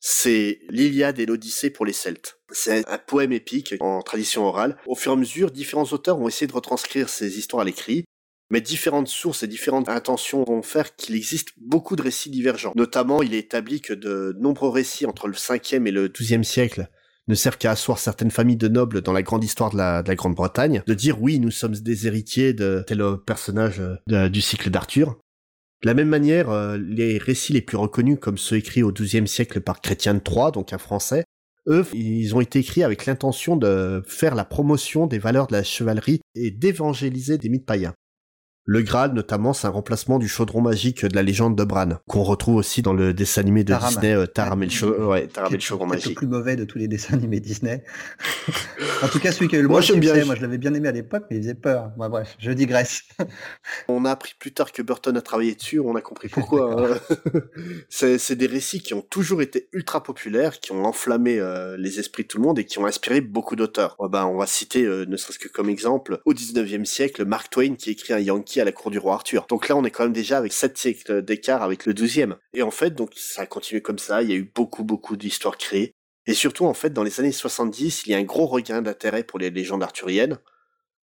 c'est l'Iliade et l'Odyssée pour les Celtes. C'est un poème épique en tradition orale. Au fur et à mesure, différents auteurs ont essayé de retranscrire ces histoires à l'écrit, mais différentes sources et différentes intentions vont faire qu'il existe beaucoup de récits divergents. Notamment, il est établi que de nombreux récits entre le 5e et le 12e siècle ne servent qu'à asseoir certaines familles de nobles dans la grande histoire de la, Grande-Bretagne, de dire oui, nous sommes des héritiers de tel personnage du cycle d'Arthur. De la même manière, euh, les récits les plus reconnus, comme ceux écrits au XIIe siècle par Chrétien III, donc un Français, eux, ils ont été écrits avec l'intention de faire la promotion des valeurs de la chevalerie et d'évangéliser des mythes païens. Le Graal, notamment, c'est un remplacement du chaudron magique de la légende de Bran, qu'on retrouve aussi dans le dessin animé de Disney, euh, Taram et le, ouais, chaudron magique. C'est le plus mauvais de tous les dessins animés Disney. en tout cas, celui qui a eu le moins de bien. moi je l'avais bien aimé à l'époque, mais il faisait peur. Moi, bref, je digresse. on a appris plus tard que Burton a travaillé dessus, on a compris pourquoi. Hein. c'est des récits qui ont toujours été ultra populaires, qui ont enflammé euh, les esprits de tout le monde et qui ont inspiré beaucoup d'auteurs. ben, on va citer, euh, ne serait-ce que comme exemple, au 19e siècle, Mark Twain qui écrit un Yankee à la cour du roi Arthur. Donc là, on est quand même déjà avec sept siècles d'écart avec le douzième. Et en fait, donc ça a continué comme ça. Il y a eu beaucoup, beaucoup d'histoires créées. Et surtout, en fait, dans les années 70, il y a un gros regain d'intérêt pour les légendes arthuriennes.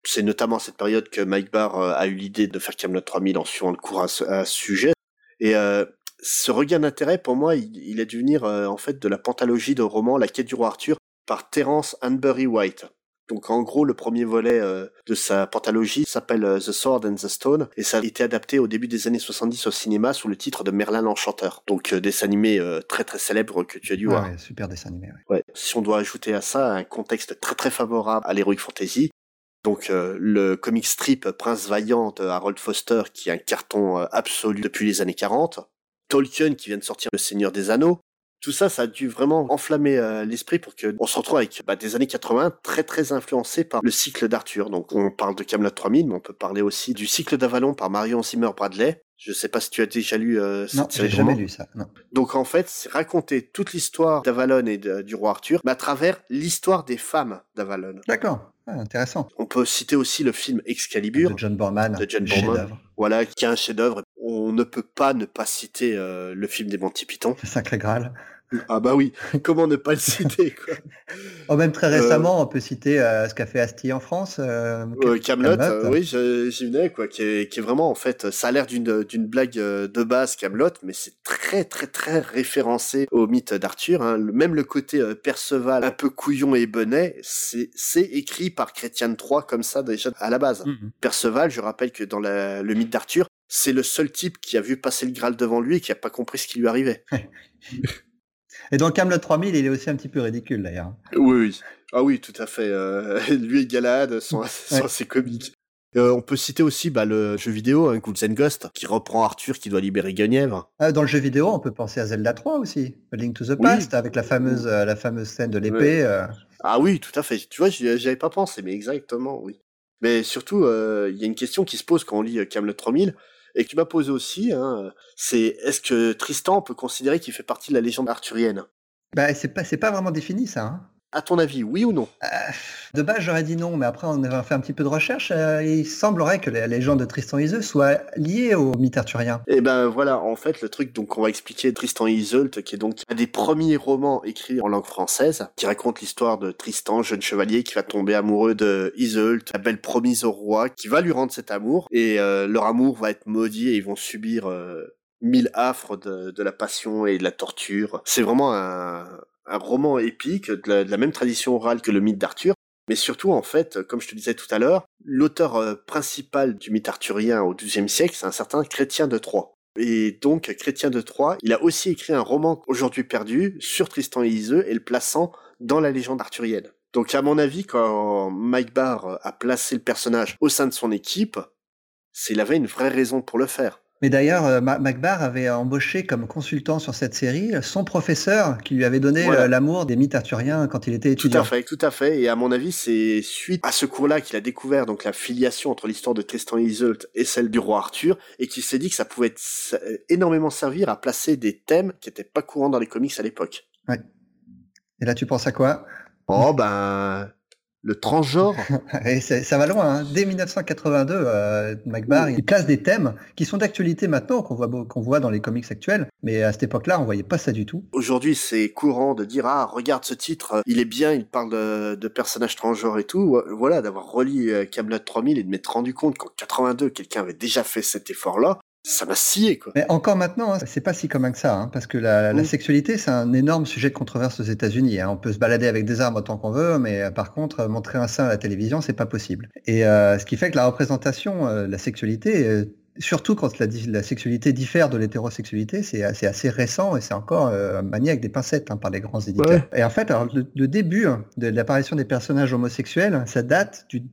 C'est notamment à cette période que Mike Barr euh, a eu l'idée de faire Camelot 3000 en suivant le cours à ce, sujet. Et euh, ce regain d'intérêt, pour moi, il, est dû venir euh, en fait de la pentalogie de roman La quête du roi Arthur par Terence Hanbury White. Donc en gros, le premier volet euh, de sa pentalogie s'appelle euh, The Sword and the Stone et ça a été adapté au début des années 70 au cinéma sous le titre de Merlin l'Enchanteur. Donc euh, dessin animé très très célèbre que tu as dû voir. Ouais, super dessin animé. Ouais. Si on doit ajouter à ça un contexte très très favorable à l'heroic fantasy, donc le comic strip Prince Vaillant de Harold Foster qui est un carton absolu depuis les années 40, Tolkien qui vient de sortir Le Seigneur des Anneaux, tout ça, ça a dû vraiment enflammer euh, l'esprit pour que on se retrouve avec bah, des années 80 très très influencés par le cycle d'Arthur. Donc on parle de Camelot 3000, mais on peut parler aussi du cycle d'Avalon par Marion Zimmer Bradley. Je sais pas si tu as déjà lu euh, cette non, série j'ai jamais lu ça. Non. Donc en fait, c'est raconter toute l'histoire d'Avalon et du roi Arthur, mais à travers l'histoire des femmes d'Avalon. D'accord. Ah, intéressant. On peut citer aussi le film Excalibur de John Borman, de John Borman, voilà, qui est un chef-d'œuvre. On ne peut pas ne pas citer euh, le film des Monty Python. Le Sacré Graal. Ah bah oui, comment ne pas le citer quoi? oh, même très récemment, on peut citer euh, ce qu'a fait Asti en France. Euh, euh Camelot, euh, oui, j'y venais quoi, qui est, qui est, vraiment en fait, ça a l'air d'une d'une blague de base Camelot, mais c'est très très très référencé au mythe d'Arthur. Hein. Même le côté Perceval, un peu couillon et bonnet, c'est c'est écrit par Chrétien III comme ça déjà à la base. Mm-hmm. Perceval, je rappelle que dans la, le mythe d'Arthur, c'est le seul type qui a vu passer le Graal devant lui et qui a pas compris ce qui lui arrivait. Et dans Camelot 3000, il est aussi un petit peu ridicule d'ailleurs. Oui, oui. Ah oui, tout à fait. Euh, lui et Galad sont, sont assez comiques. Euh, on peut citer aussi bah, le jeu vidéo, hein, Ghouls and Ghost, qui reprend Arthur qui doit libérer Guenièvre. Ah, dans le jeu vidéo, on peut penser à Zelda 3 aussi, A Link to the Past, avec la fameuse, euh, la fameuse scène de l'épée. Euh. Ah oui, tout à fait. Tu vois, j'y avais pas pensé, mais exactement, oui. Mais surtout, il y a une question qui se pose quand on lit Camelot 3000 et qui m'a posé aussi, hein, c'est est-ce que Tristan peut considérer qu'il fait partie de la légende arthurienne Bah, c'est pas, c'est pas vraiment défini ça. Hein. À ton avis, oui ou non? Euh, De base, j'aurais dit non, mais après, on a fait un petit peu de recherche. Euh, il semblerait que la légende de Tristan Iseult soit liée au mythe arthurien. Et eh ben voilà, en fait, le truc, donc, on va expliquer Tristan et Iseult, qui est donc un des premiers romans écrits en langue française, qui raconte l'histoire de Tristan, jeune chevalier, qui va tomber amoureux de Iseult, la belle promise au roi, qui va lui rendre cet amour, et euh, leur amour va être maudit et ils vont subir mille affres de, de, la passion et de la torture. C'est vraiment un, un roman épique de la, même tradition orale que le mythe d'Arthur, mais surtout en fait, comme je te disais tout à l'heure, l'auteur euh, principal du mythe arthurien au XIIe siècle, c'est un certain Chrétien de Troyes. Et donc, Chrétien de Troyes, il a aussi écrit un roman aujourd'hui perdu sur Tristan et Iseux et le plaçant dans la légende arthurienne. Donc, à mon avis, quand Mike Barr a placé le personnage au sein de son équipe, c'est il avait une vraie raison pour le faire. Mais d'ailleurs, euh, MacBar avait embauché comme consultant sur cette série son professeur qui lui avait donné euh, l'amour des mythes arthuriens quand il était étudiant. Tout à fait, tout à fait. Et à mon avis, c'est suite à ce cours-là qu'il a découvert donc la filiation entre l'histoire de Tristan et et celle du roi Arthur, et qu'il s'est dit que ça pouvait être, énormément servir à placer des thèmes qui n'étaient pas courants dans les comics à l'époque. Ouais. Et là, tu penses à quoi? Oh ben, le transgenre. Et ça va loin. Hein. Dès 1982, euh, MacBar, il place des thèmes qui sont d'actualité maintenant, qu'on voit, qu'on voit dans les comics actuels. Mais à cette époque-là, on voyait pas ça du tout. Aujourd'hui, c'est courant de dire ah regarde ce titre, il est bien, il parle de, de personnages transgenres et tout. Voilà, d'avoir relié euh, Camelot 3000 et de m'être rendu compte qu'en 82, quelqu'un avait déjà fait cet effort-là ça m'a scié quoi. Mais encore maintenant, hein, c'est pas si commun que ça, hein, parce que la, la sexualité c'est un énorme sujet de controverse aux États-Unis. Hein. On peut se balader avec des armes autant qu'on veut, mais euh, par contre euh, montrer un sein à la télévision c'est pas possible. Et euh, ce qui fait que la représentation de la sexualité surtout quand la, la, sexualité diffère de l'hétérosexualité, c'est assez, assez, récent et c'est encore euh, manié avec des pincettes hein, par les grands éditeurs. Et en fait, alors, le, début hein, de l'apparition des personnages homosexuels, ça date du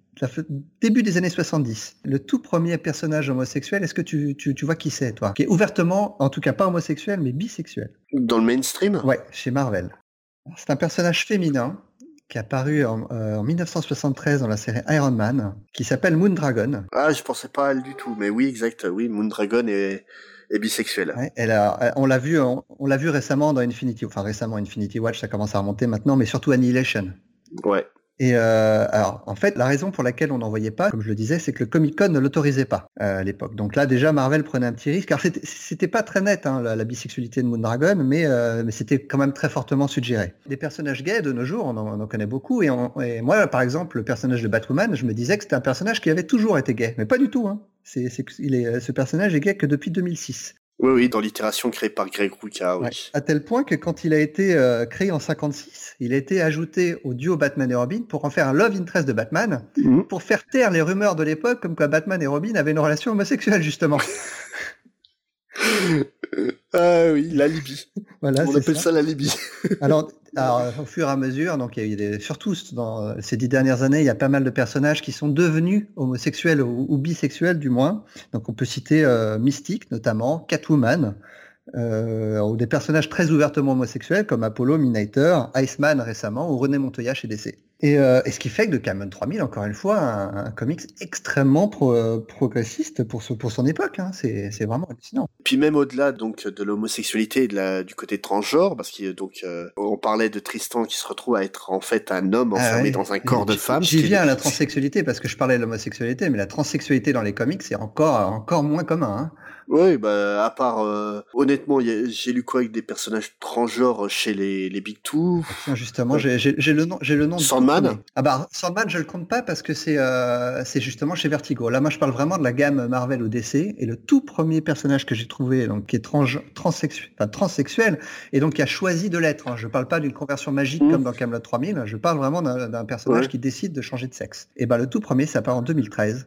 début des années 70. Le tout premier personnage homosexuel, est-ce que tu, tu, tu, vois qui c'est, toi? Qui est ouvertement, en tout cas pas homosexuel, mais bisexuel. Dans le mainstream? Ouais, chez Marvel. C'est un personnage féminin qui est apparu en, 1973 euh, dans la série Iron Man, qui s'appelle Moondragon. Ah, je pensais pas à elle du tout, mais oui, exact, oui, Moondragon est, est bisexuelle. elle a, on l'a vu, on, l'a vu récemment dans Infinity, enfin récemment Infinity Watch, ça commence à remonter maintenant, mais surtout Annihilation. Ouais. Et euh, alors, en fait, la raison pour laquelle on n'en voyait pas, comme je le disais, c'est que le Comic Con ne l'autorisait pas euh, à l'époque. Donc là, déjà, Marvel prenait un petit risque. car c'était pas très net hein, la, bisexualité de Moondragon, mais, euh, mais c'était quand même très fortement suggéré. Des personnages gays de nos jours, on en, connaît beaucoup. Et, moi, par exemple, le personnage de Batwoman, je me disais que c'était un personnage qui avait toujours été gay, mais pas du tout. Hein. C'est, il est, ce personnage est gay que depuis 2006. Oui, oui, dans l'itération créée par Greg Rucka, oui. À tel point que quand il a été euh, créé en 56, il a été ajouté au duo Batman et Robin pour en faire un love interest de Batman, mhm. pour faire taire les rumeurs de l'époque comme quoi Batman et Robin avaient une relation homosexuelle, justement. ah oui, la Libye. Voilà, On appelle ça. la Libye. alors, au fur et à mesure, donc il y a eu des, surtout dans ces dix dernières années, il y a pas mal de personnages qui sont devenus homosexuels ou, bisexuels du moins. Donc on peut citer euh, Mystique notamment, Catwoman, euh, ou des personnages très ouvertement homosexuels comme Apollo, Minator, Iceman récemment ou René Montoya chez DC. Euh, et, ce qui fait que de Cameron 3000, encore une fois, un, comics extrêmement progressiste pour, pour son époque. Hein. C'est, vraiment hallucinant. Puis même au-delà donc de l'homosexualité et de la, du côté transgenre, parce qu'on donc euh, on parlait de Tristan qui se retrouve à être en fait un homme ah enfermé dans un corps de femme. J'y viens à la transsexualité parce que je parlais de l'homosexualité, mais la transsexualité dans les comics c'est encore encore moins commun. Hein. Oui, bah à part euh, honnêtement, j'ai lu quoi avec des personnages transgenres chez les, les Big Two? justement, j'ai le nom, j'ai le nom. Sandman? Ah bah Sandman, je le compte pas parce que c'est euh, c'est justement chez Vertigo. Là, moi, je parle vraiment de la gamme Marvel ou DC et le tout premier personnage que j'ai trouvé, donc qui est trans transsexuel, enfin, transsexuel et donc qui a choisi de l'être. Hein. Je parle pas d'une conversion magique mmh. comme dans Camelot 3000. Je parle vraiment d'un personnage qui décide de changer de sexe. Et ben le tout premier, ça part en 2013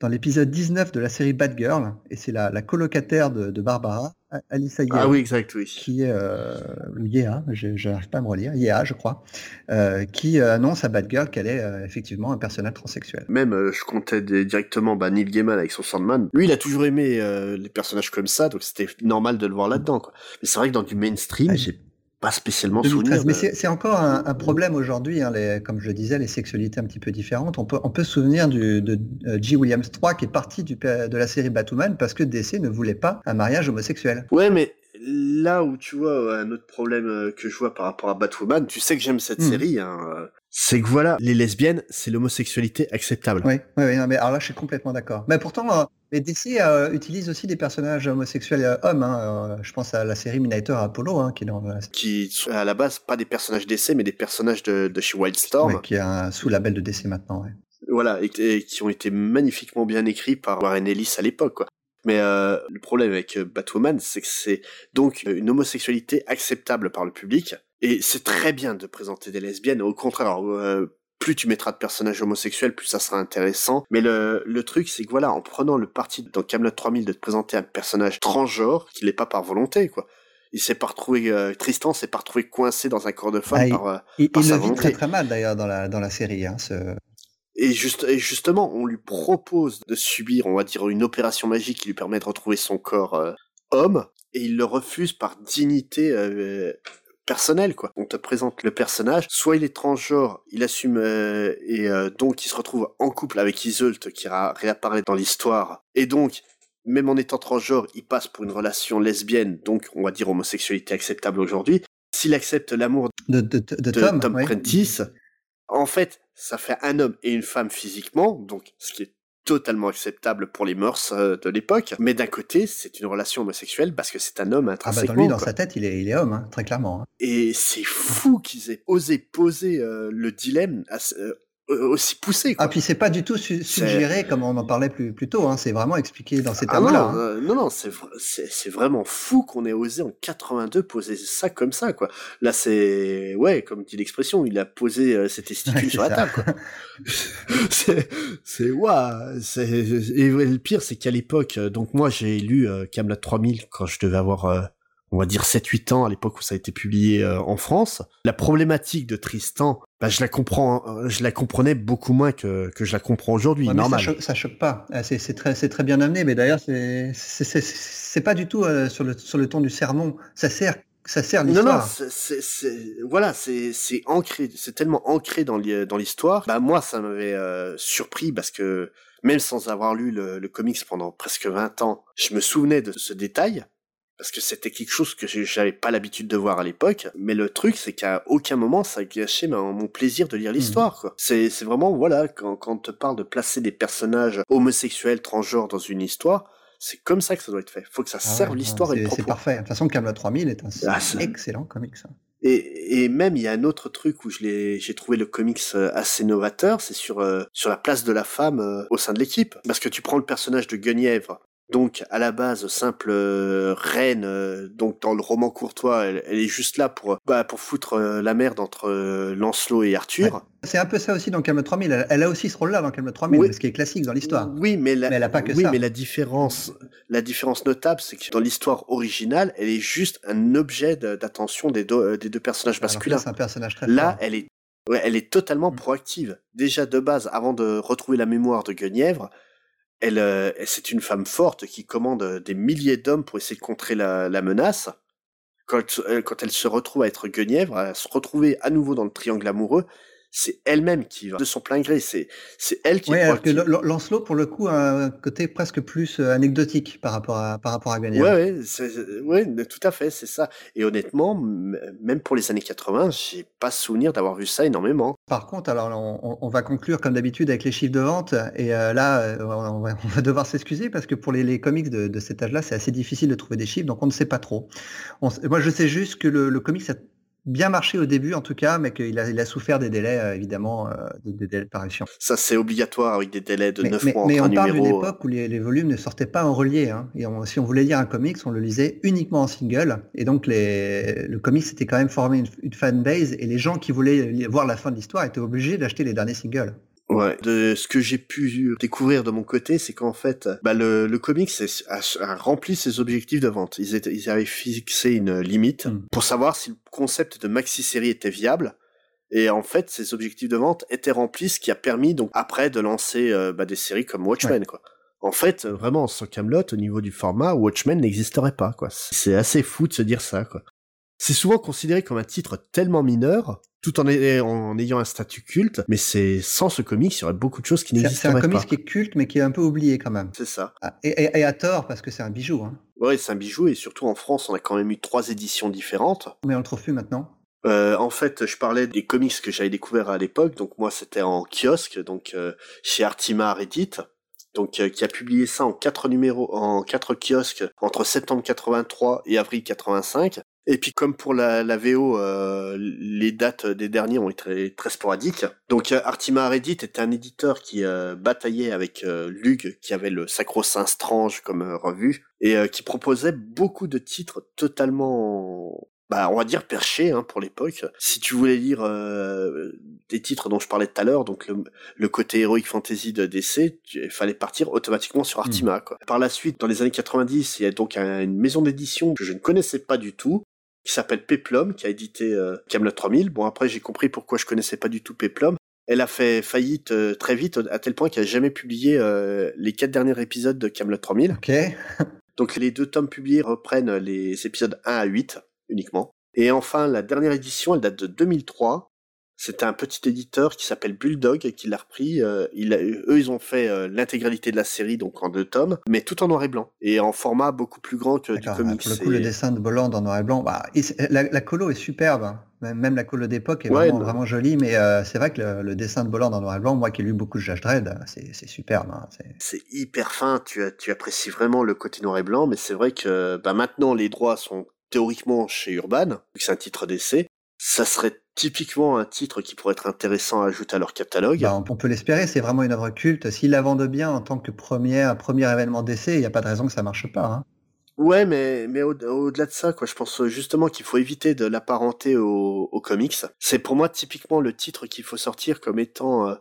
dans l'épisode 19 de la série Bad Girl, et c'est la, colocataire de, Barbara, Alissa Yea. Ah oui, exact, oui. Qui est, euh, Yea, je n'arrive pas à me relire, Yea, je crois, euh, qui annonce à Batgirl qu'elle est effectivement un personnage transsexuel. Même, je comptais directement bah, Neil Gaiman avec son Sandman. Lui, il a toujours aimé les personnages comme ça, donc c'était normal de le voir là-dedans. Mais c'est vrai que dans du mainstream, ah, j'ai pas spécialement souvenir. Mais c'est encore un, problème aujourd'hui, hein, comme je le disais, les sexualités un petit peu différentes. On peut, on peut se souvenir du, de euh, G. Williams 3 qui est parti du, de la série Batman parce que DC ne voulait pas un mariage homosexuel. Ouais, mais là où tu vois un autre problème euh, que je vois par rapport à Batwoman, tu sais que j'aime cette hmm. série, hein, euh, c'est que voilà, les lesbiennes, c'est l'homosexualité acceptable. Oui, oui, oui mais alors là, je suis complètement d'accord. Mais pourtant, euh, DC euh, utilisent aussi des personnages homosexuels euh, hommes. Hein, je pense à la série Minator Apollo, hein, qui est dans Qui sont à la base pas des personnages DC, mais des personnages de, de chez Wildstorm. qui est un sous-label de DC maintenant, Voilà, et, qui ont été magnifiquement bien écrits par Warren Ellis à l'époque, quoi. Mais le problème avec Batwoman, c'est que c'est donc une homosexualité acceptable par le public, et c'est très bien de présenter des lesbiennes. Au contraire, euh, plus tu mettras de personnages homosexuels, plus ça sera intéressant. Mais le, le truc, c'est que voilà, en prenant le parti dans Camelot 3000 de te présenter un personnage transgenre, qui n'est pas par volonté, quoi. Il s'est pas retrouvé, euh, Tristan s'est pas retrouvé coincé dans un corps de femme ah, par, euh, il, par il le vit très très mal d'ailleurs dans la, dans la série. Hein, ce... Et, juste, et justement, on lui propose de subir, on va dire, une opération magique qui lui permet de retrouver son corps homme, et il le refuse par dignité personnel quoi. On te présente le personnage, soit il est transgenre, il assume euh, et euh, donc il se retrouve en couple avec Iseult qui réapparaît dans l'histoire et donc même en étant transgenre, il passe pour une relation lesbienne, donc on va dire homosexualité acceptable aujourd'hui. S'il accepte l'amour de, Tom, Prentice, en fait, ça fait un homme et une femme physiquement, donc ce qui est totalement acceptable pour les mœurs euh, de l'époque. Mais d'un côté, c'est une relation homosexuelle parce que c'est un homme intrinsèquement. Ah bah dans lui, dans sa tête, il est, il est homme, hein, très clairement. Hein. Et c'est fou qu'ils aient osé poser euh, le dilemme euh, aussi poussé. Quoi. Ah puis c'est pas du tout suggéré comme on en parlait plus, plus tôt, hein. c'est vraiment expliqué dans ces ah termes-là. non, hein. non, non, c'est, c'est, vraiment fou qu'on ait osé en 82 poser ça comme ça, quoi. Là, c'est, ouais, comme dit l'expression, il a posé ses testicules sur la table, quoi. c'est, c'est, waouh, c'est, et le pire, c'est qu'à l'époque, donc moi, j'ai lu euh, Camelot 3000 quand je devais avoir on va dire 7-8 ans à l'époque où ça a été publié euh, en France. La problématique de Tristan, bah, je la comprends, euh, je la comprenais beaucoup moins que, que je la comprends aujourd'hui. normal. Ça choque, ça choque pas. Ah, c'est très, très bien amené, mais d'ailleurs c'est, c'est pas du tout euh, sur le sur le ton du sermon. Ça sert ça sert l'histoire. Non, non, c'est, voilà, c'est, c'est ancré, c'est tellement ancré dans, dans l'histoire. Bah, moi, ça m'avait surpris parce que même sans avoir lu le, le, comics pendant presque 20 ans, je me souvenais de ce détail parce que c'était quelque chose que j'avais pas l'habitude de voir à l'époque. Mais le truc, c'est qu'à aucun moment ça a gâché mon plaisir de lire mmh. l'histoire. Quoi. C'est, c'est vraiment voilà quand, quand on te parle de placer des personnages homosexuels, transgenres dans une histoire. C'est comme ça que ça doit être fait. Faut que ça ah serve l'histoire et le C'est parfait. De toute façon, Camelot 3000 est un ah, excellent comics. Ça. Et, et, même il y a un autre truc où je l'ai, j'ai trouvé le comics euh, assez novateur, c'est sur euh, sur la place de la femme euh, au sein de l'équipe, parce que tu prends le personnage de Guenièvre, donc à la base simple euh, reine euh, donc dans le roman courtois elle, est juste là pour bah, pour foutre euh, la merde entre Lancelot et Arthur. C'est un peu ça aussi dans Camelot 3000 elle, a aussi ce rôle là dans Camelot 3000 ce qui est classique dans l'histoire. Oui mais, elle a pas que oui, mais la différence la différence notable c'est que dans l'histoire originale elle est juste un objet d'attention des deux des deux personnages masculins. c'est un personnage très là elle est elle est totalement mm. proactive. Déjà de base avant de retrouver la mémoire de Guenièvre euh, elle, c'est une femme forte qui commande euh, des milliers d'hommes pour essayer de contrer la, menace. Euh, quand, elle se retrouve à être Guenièvre, à se retrouver à nouveau dans le triangle amoureux, c'est elle-même qui va de son plein gré. C'est c'est elle qui. Oui, alors que Lancelot, pour le coup, a un côté presque plus euh, anecdotique par rapport à par rapport à Guenièvre. Ouais, ouais, ouais, tout à fait, c'est ça. Et honnêtement, même pour les années 80, j'ai pas souvenir d'avoir vu ça énormément. Par contre, alors on, on va conclure comme d'habitude avec les chiffres de vente. Et euh, là, euh, on va, on va devoir s'excuser parce que pour les, les comics de, de cet âge-là, c'est assez difficile de trouver des chiffres, donc on ne sait pas trop. On, moi, je sais juste que le, le comics a bien marché au début en tout cas, mais qu'il a, il a souffert des délais euh, évidemment, euh, des, délais de parution. Ça c'est obligatoire avec des délais de mais, 9 mais, mois mais on parle d'une époque où les, les, volumes ne sortaient pas en relié. Hein, et si on voulait lire un comics, on le lisait uniquement en single. Et donc les, le comics c'était quand même formé une, une fanbase et les gens qui voulaient voir la fin de l'histoire étaient obligés d'acheter les derniers singles. Ouais. De ce que j'ai pu découvrir de mon côté, c'est qu'en fait, bah, le, le comics a, a, rempli ses objectifs de vente. Ils, étaient, ils avaient fixé une limite mm. pour savoir si le concept de maxi-série était viable. Et en fait, ces objectifs de vente étaient remplis, ce qui a permis donc après de lancer euh, bah, des séries comme Watchmen, quoi. En fait, vraiment, sans Camelot, au niveau du format, Watchmen n'existerait pas, quoi. C'est assez fou de se dire ça, quoi. C'est souvent considéré comme un titre tellement mineur, tout en, ayant un statut culte, mais c'est sans ce comics, il y aurait beaucoup de choses qui n'existeraient pas. C'est un comics qui est culte, mais qui est un peu oublié quand même. C'est ça. Ah, et, à tort, parce que c'est un bijou. Hein. Ouais, c'est un bijou, et surtout en France, on a quand même eu trois éditions différentes. Mais on le trouve plus maintenant. Euh, en fait, je parlais des comics que j'avais découverts à l'époque. Donc moi, c'était en kiosque, donc euh, chez Artimar Edit, donc euh, qui a publié ça en quatre numéros, en quatre kiosques entre septembre 83 et avril 85. Et puis comme pour la, la VO, euh, les dates des derniers ont été très, sporadiques. Donc euh, Artima Reddit était un éditeur qui euh, bataillait avec Lug, qui avait le Sacro-Saint Strange comme revue, et qui proposait beaucoup de titres totalement bah, on va dire perchés hein, pour l'époque. Si tu voulais lire des titres dont je parlais tout à l'heure, donc le, côté Heroic Fantasy de DC, il fallait partir automatiquement sur Artima. Hmm. Quoi. Par la suite, dans les années 90, il y a donc une maison d'édition que je ne connaissais pas du tout, qui s'appelle Peplum, qui a édité euh, Camelot 3000. Bon, après, j'ai compris pourquoi je connaissais pas du tout Peplum. Elle a fait faillite euh, très vite, à tel point qu'elle a jamais publié euh, les quatre derniers épisodes de Camelot 3000. Ok. Donc les deux tomes publiés reprennent les épisodes 1 à 8 uniquement. Et enfin, la dernière édition, elle date de 2003. C'était un petit éditeur qui s'appelle Bulldog et qui l'a repris. Euh, il eux, ils ont fait euh, l'intégralité de la série, donc en deux tomes, mais tout en noir et blanc et en format beaucoup plus grand que du comics. Pour le coup, le dessin de Bolland en noir et blanc, bah, la, colo est superbe. Hein. Même, la colo d'époque est vraiment, vraiment, jolie, mais euh, c'est vrai que le, dessin de Bolland en noir et blanc, moi qui ai lu beaucoup de Judge Dredd, c'est superbe. Hein, c'est hyper fin. Tu, tu apprécies vraiment le côté noir et blanc, mais c'est vrai que bah, maintenant les droits sont théoriquement chez Urban, c'est un titre d'essai, ça serait typiquement un titre qui pourrait être intéressant à ajouter à leur catalogue. Bah, on peut l'espérer, c'est vraiment une œuvre culte. S'ils la vendent bien en tant que premier, premier événement d'essai, il n'y a pas de raison que ça marche pas. Hein. Ouais, mais, mais au-delà de ça, quoi, je pense justement qu'il faut éviter de l'apparenter au, comics. C'est pour moi typiquement le titre qu'il faut sortir comme étant euh,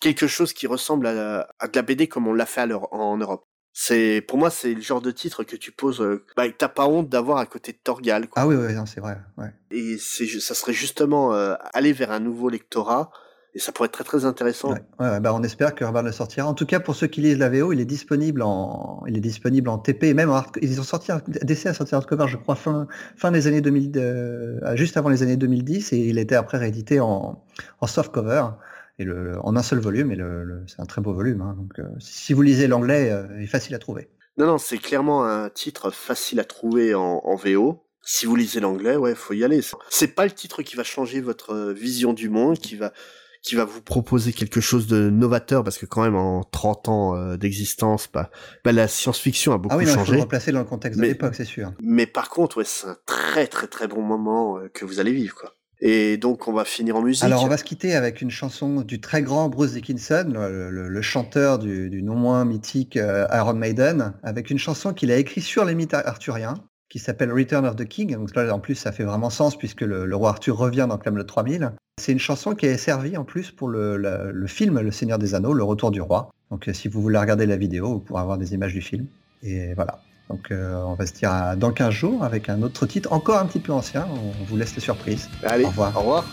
quelque chose qui ressemble à, à, de la BD comme on l'a fait en Europe. C'est pour moi c'est le genre de titre que tu poses, euh, bah, t'as pas honte d'avoir à côté de Torgal. Quoi. Ah oui, oui, c'est vrai. Ouais. Et c'est, ça serait justement euh, aller vers un nouveau lectorat. Et ça pourrait être très très intéressant. Ouais, ouais, bah on espère que Urban le sortira. En tout cas, pour ceux qui lisent la VO, il est disponible en, il est disponible en TP et même en ils ont sorti un DC à sortir hardcover, je crois fin fin des années 2000, euh, juste avant les années 2010, et il était après réédité en, en softcover et le, en un seul volume, et le, c'est un très beau volume. Hein, donc, euh, si vous lisez l'anglais, euh, il est facile à trouver. Non, non, c'est clairement un titre facile à trouver en, en VO. Si vous lisez l'anglais, ouais, faut y aller. C'est pas le titre qui va changer votre euh, vision du monde, qui va qui va vous proposer quelque chose de novateur parce que quand même en 30 ans d'existence bah, bah, la science-fiction a beaucoup ah oui, non, changé. Il faut replacer dans le contexte de l'époque, c'est sûr. Mais par contre, ouais, c'est un très très très bon moment que vous allez vivre quoi. Et donc, on va finir en musique. Alors, on va se quitter avec une chanson du très grand Bruce Dickinson, le, chanteur du, non moins mythique euh, Iron Maiden, avec une chanson qu'il a écrite sur les mythes arthuriens, qui s'appelle Return of the King. Donc là, en plus, ça fait vraiment sens puisque le, roi Arthur revient dans Camelot 3000. C'est une chanson qui est servie en plus pour le, film Le Seigneur des Anneaux, Le Retour du Roi. Donc, si vous voulez regarder la vidéo, vous pourrez avoir des images du film. Et voilà. Donc euh, on va se dire dans 15 jours avec un autre titre encore un petit peu ancien. On vous laisse les surprises. Allez, au revoir. Au revoir.